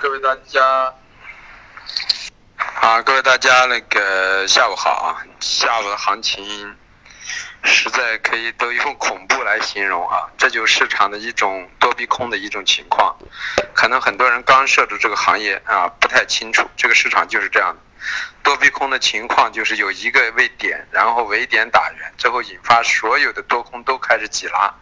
各位大家，啊，各位大家，那个下午好啊！下午的行情实在可以都用恐怖来形容啊！这就是市场的一种多逼空的一种情况。可能很多人刚涉足这个行业啊，不太清楚，这个市场就是这样。多逼空的情况就是有一个位点，然后围点打圆，最后引发所有的多空都开始挤拉，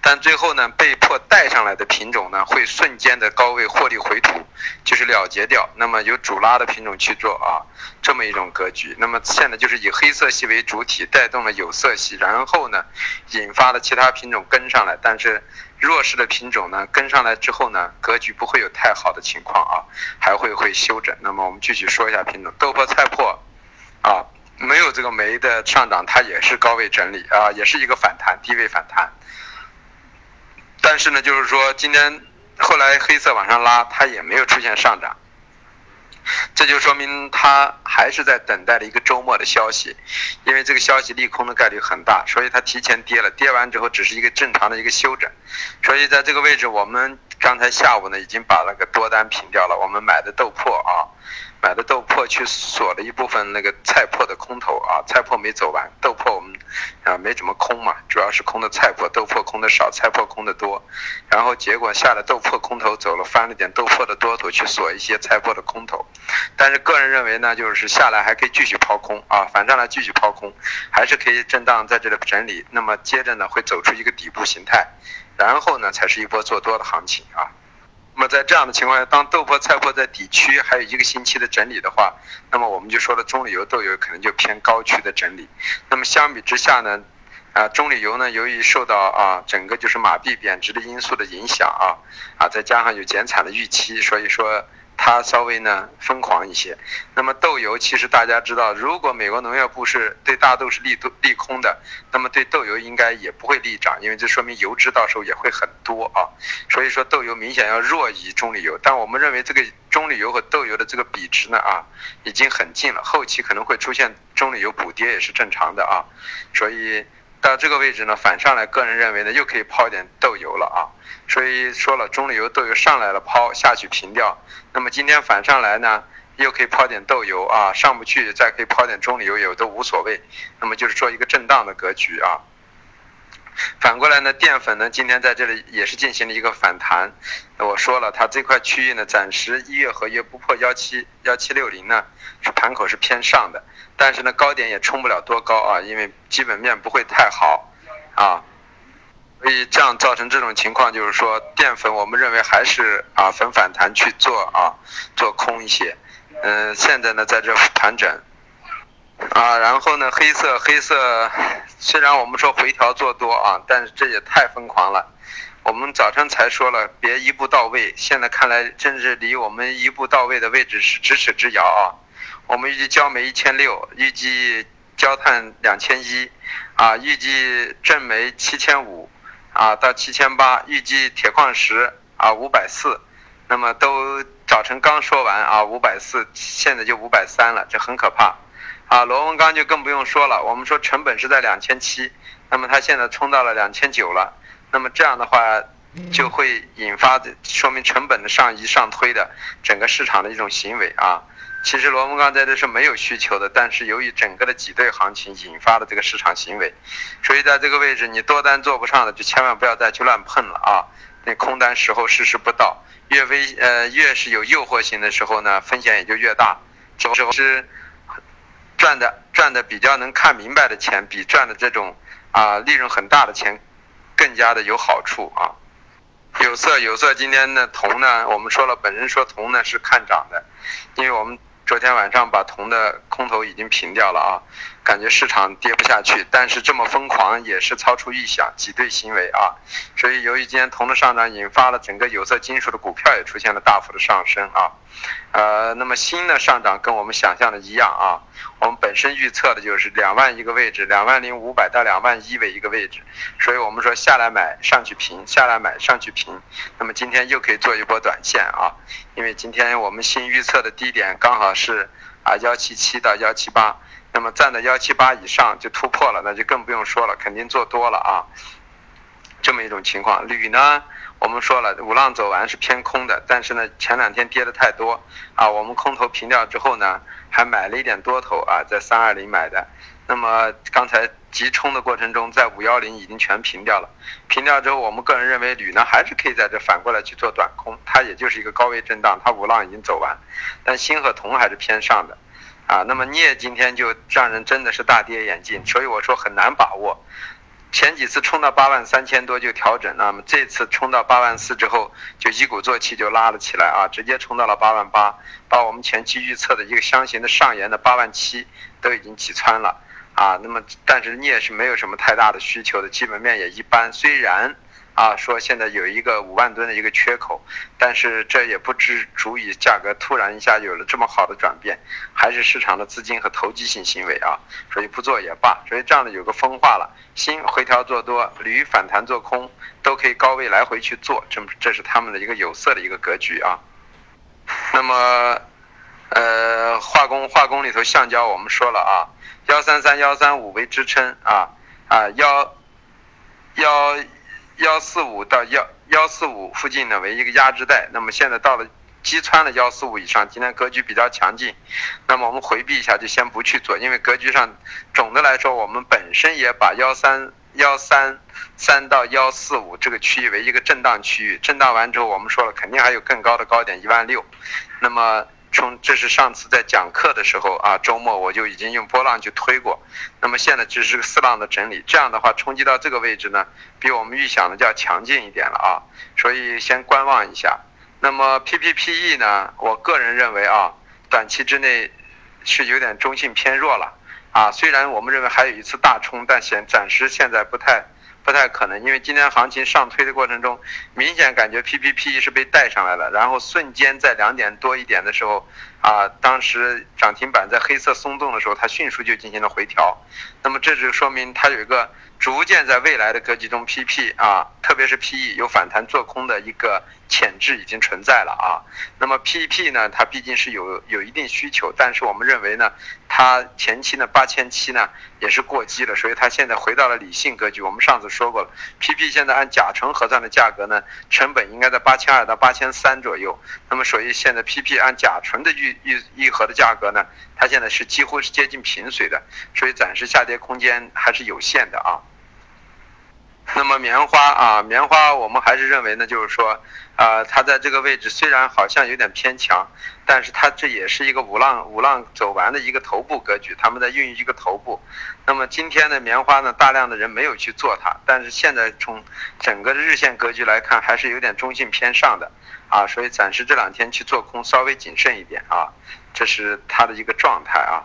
但最后呢，被迫带上来的品种呢，会瞬间的高位获利回吐，就是了结掉。那么有主拉的品种去做啊，这么一种格局。那么现在就是以黑色系为主体，带动了有色系，然后呢，引发了其他品种跟上来，但是。弱势的品种呢，跟上来之后呢，格局不会有太好的情况啊，还会会休整。那么我们继续说一下品种，豆粕、菜破，啊，没有这个煤的上涨，它也是高位整理啊，也是一个反弹，低位反弹。但是呢，就是说今天后来黑色往上拉，它也没有出现上涨。这就说明它还是在等待的一个周末的消息，因为这个消息利空的概率很大，所以它提前跌了，跌完之后只是一个正常的一个休整，所以在这个位置，我们刚才下午呢已经把那个多单平掉了，我们买的豆粕啊。买的豆粕去锁了一部分那个菜粕的空头啊，菜粕没走完，豆粕我们啊没怎么空嘛，主要是空的菜粕，豆粕空的少，菜粕空的多，然后结果下了豆粕空头走了，翻了点豆粕的多头去锁一些菜粕的空头，但是个人认为呢，就是下来还可以继续抛空啊，反上来继续抛空，还是可以震荡在这里整理，那么接着呢会走出一个底部形态，然后呢才是一波做多的行情啊。那么在这样的情况下，当豆粕、菜粕在底区还有一个星期的整理的话，那么我们就说了，棕榈油、豆油可能就偏高区的整理。那么相比之下呢，啊，棕榈油呢，由于受到啊整个就是马币贬值的因素的影响啊，啊，再加上有减产的预期，所以说。它稍微呢疯狂一些，那么豆油其实大家知道，如果美国农业部是对大豆是利多利空的，那么对豆油应该也不会利涨，因为这说明油脂到时候也会很多啊，所以说豆油明显要弱于中榈油，但我们认为这个中榈油和豆油的这个比值呢啊已经很近了，后期可能会出现中榈油补跌也是正常的啊，所以。到这个位置呢，反上来，个人认为呢，又可以抛点豆油了啊。所以说了，中榈油、豆油上来了，抛下去平掉。那么今天反上来呢，又可以抛点豆油啊，上不去再可以抛点中榈油，有都无所谓。那么就是做一个震荡的格局啊。反过来呢，淀粉呢，今天在这里也是进行了一个反弹。我说了，它这块区域呢，暂时一月合约不破幺七幺七六零呢，是盘口是偏上的，但是呢，高点也冲不了多高啊，因为基本面不会太好啊，所以这样造成这种情况，就是说淀粉我们认为还是啊逢反弹去做啊，做空一些。嗯，现在呢在这盘整。啊，然后呢，黑色黑色，虽然我们说回调做多啊，但是这也太疯狂了。我们早晨才说了，别一步到位，现在看来，真是离我们一步到位的位置是咫尺之遥啊。我们预计焦煤一千六，预计焦炭两千一，啊，预计正煤七千五，啊，到七千八，预计铁矿石啊五百四，那么都早晨刚说完啊，五百四，现在就五百三了，这很可怕。啊，螺纹钢就更不用说了。我们说成本是在两千七，那么它现在冲到了两千九了，那么这样的话就会引发的说明成本的上移上推的整个市场的一种行为啊。其实螺纹钢在这是没有需求的，但是由于整个的挤兑行情引发的这个市场行为，所以在这个位置你多单做不上的就千万不要再去乱碰了啊。那空单时候时时不到，越危呃越是有诱惑性的时候呢，风险也就越大。之后是。赚的赚的比较能看明白的钱，比赚的这种啊利润很大的钱更加的有好处啊。有色有色，今天呢铜呢，我们说了，本身说铜呢是看涨的，因为我们昨天晚上把铜的空头已经平掉了啊。感觉市场跌不下去，但是这么疯狂也是超出预想，挤兑行为啊，所以由于今天铜的上涨，引发了整个有色金属的股票也出现了大幅的上升啊，呃，那么锌的上涨跟我们想象的一样啊，我们本身预测的就是两万一个位置，两万零五百到两万一为一个位置，所以我们说下来买上去平，下来买上去平，那么今天又可以做一波短线啊，因为今天我们新预测的低点刚好是啊幺七七到幺七八。那么站在幺七八以上就突破了，那就更不用说了，肯定做多了啊。这么一种情况，铝呢，我们说了五浪走完是偏空的，但是呢前两天跌的太多啊，我们空头平掉之后呢，还买了一点多头啊，在三二零买的。那么刚才急冲的过程中，在五幺零已经全平掉了。平掉之后，我们个人认为铝呢还是可以在这反过来去做短空，它也就是一个高位震荡，它五浪已经走完。但锌和铜还是偏上的，啊，那么镍今天就让人真的是大跌眼镜，所以我说很难把握。前几次冲到八万三千多就调整，那么这次冲到八万四之后，就一鼓作气就拉了起来啊，直接冲到了八万八，把我们前期预测的一个箱型的上沿的八万七都已经击穿了。啊，那么但是你也是没有什么太大的需求的，基本面也一般。虽然啊说现在有一个五万吨的一个缺口，但是这也不知足以价格突然一下有了这么好的转变，还是市场的资金和投机性行为啊，所以不做也罢。所以这样的有个分化了，锌回调做多，铝反弹做空，都可以高位来回去做，这这是他们的一个有色的一个格局啊。那么呃化工化工里头橡胶我们说了啊。幺三三幺三五为支撑啊啊幺幺幺四五到幺幺四五附近呢为一个压制带，那么现在到了击穿了幺四五以上，今天格局比较强劲，那么我们回避一下就先不去做，因为格局上总的来说我们本身也把幺三幺三三到幺四五这个区域为一个震荡区域，震荡完之后我们说了肯定还有更高的高点一万六，那么。从这是上次在讲课的时候啊，周末我就已经用波浪去推过，那么现在只是个四浪的整理，这样的话冲击到这个位置呢，比我们预想的就要强劲一点了啊，所以先观望一下。那么 PPPE 呢，我个人认为啊，短期之内是有点中性偏弱了啊，虽然我们认为还有一次大冲，但现暂时现在不太。不太可能，因为今天行情上推的过程中，明显感觉 PPP 是被带上来了，然后瞬间在两点多一点的时候，啊，当时涨停板在黑色松动的时候，它迅速就进行了回调，那么这就说明它有一个。逐渐在未来的格局中，PP 啊，特别是 PE 有反弹做空的一个潜质已经存在了啊。那么 PP 呢，它毕竟是有有一定需求，但是我们认为呢，它前期呢八千七呢也是过激了，所以它现在回到了理性格局。我们上次说过了，PP 现在按甲醇核算的价格呢，成本应该在八千二到八千三左右。那么所以现在 PP 按甲醇的预预预核的价格呢，它现在是几乎是接近平水的，所以暂时下跌空间还是有限的啊。那么棉花啊，棉花我们还是认为呢，就是说，啊，它在这个位置虽然好像有点偏强，但是它这也是一个五浪五浪走完的一个头部格局，他们在孕育一个头部。那么今天的棉花呢，大量的人没有去做它，但是现在从整个的日线格局来看，还是有点中性偏上的啊，所以暂时这两天去做空稍微谨慎一点啊，这是它的一个状态啊。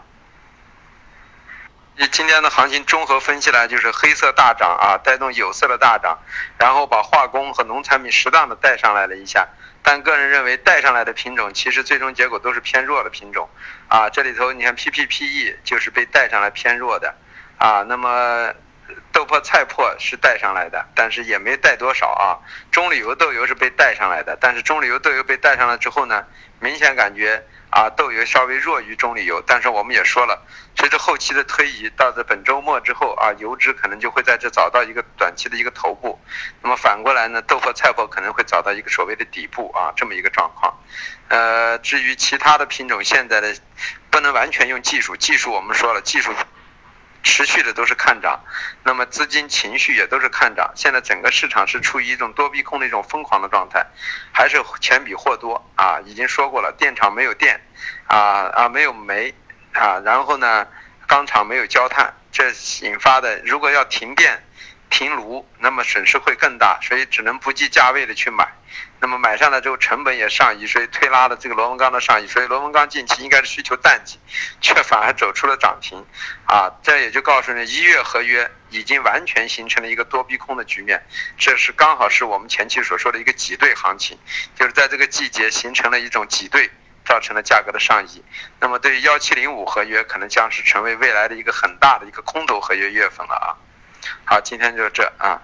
今天的行情综合分析来就是黑色大涨啊，带动有色的大涨，然后把化工和农产品适当的带上来了一下，但个人认为带上来的品种其实最终结果都是偏弱的品种啊。这里头你看 PPPE 就是被带上来偏弱的啊，那么豆粕菜粕是带上来的，但是也没带多少啊。中铝油豆油是被带上来的，但是中铝油豆油被带上来之后呢，明显感觉。啊，豆油稍微弱于中榈油，但是我们也说了，随着后期的推移，到这本周末之后啊，油脂可能就会在这找到一个短期的一个头部。那么反过来呢，豆粕、菜粕可能会找到一个所谓的底部啊，这么一个状况。呃，至于其他的品种，现在的不能完全用技术，技术我们说了，技术。持续的都是看涨，那么资金情绪也都是看涨。现在整个市场是处于一种多逼空的一种疯狂的状态，还是钱比货多啊？已经说过了，电厂没有电，啊啊没有煤，啊然后呢，钢厂没有焦炭，这引发的如果要停电。停炉，那么损失会更大，所以只能不计价位的去买。那么买上来之后，成本也上移，所以推拉的这个螺纹钢的上移，所以螺纹钢近期应该是需求淡季，却反而走出了涨停。啊，这也就告诉你，一月合约已经完全形成了一个多逼空的局面。这是刚好是我们前期所说的一个挤兑行情，就是在这个季节形成了一种挤兑，造成了价格的上移。那么对于幺七零五合约，可能将是成为未来的一个很大的一个空头合约月份了啊。好，今天就这啊。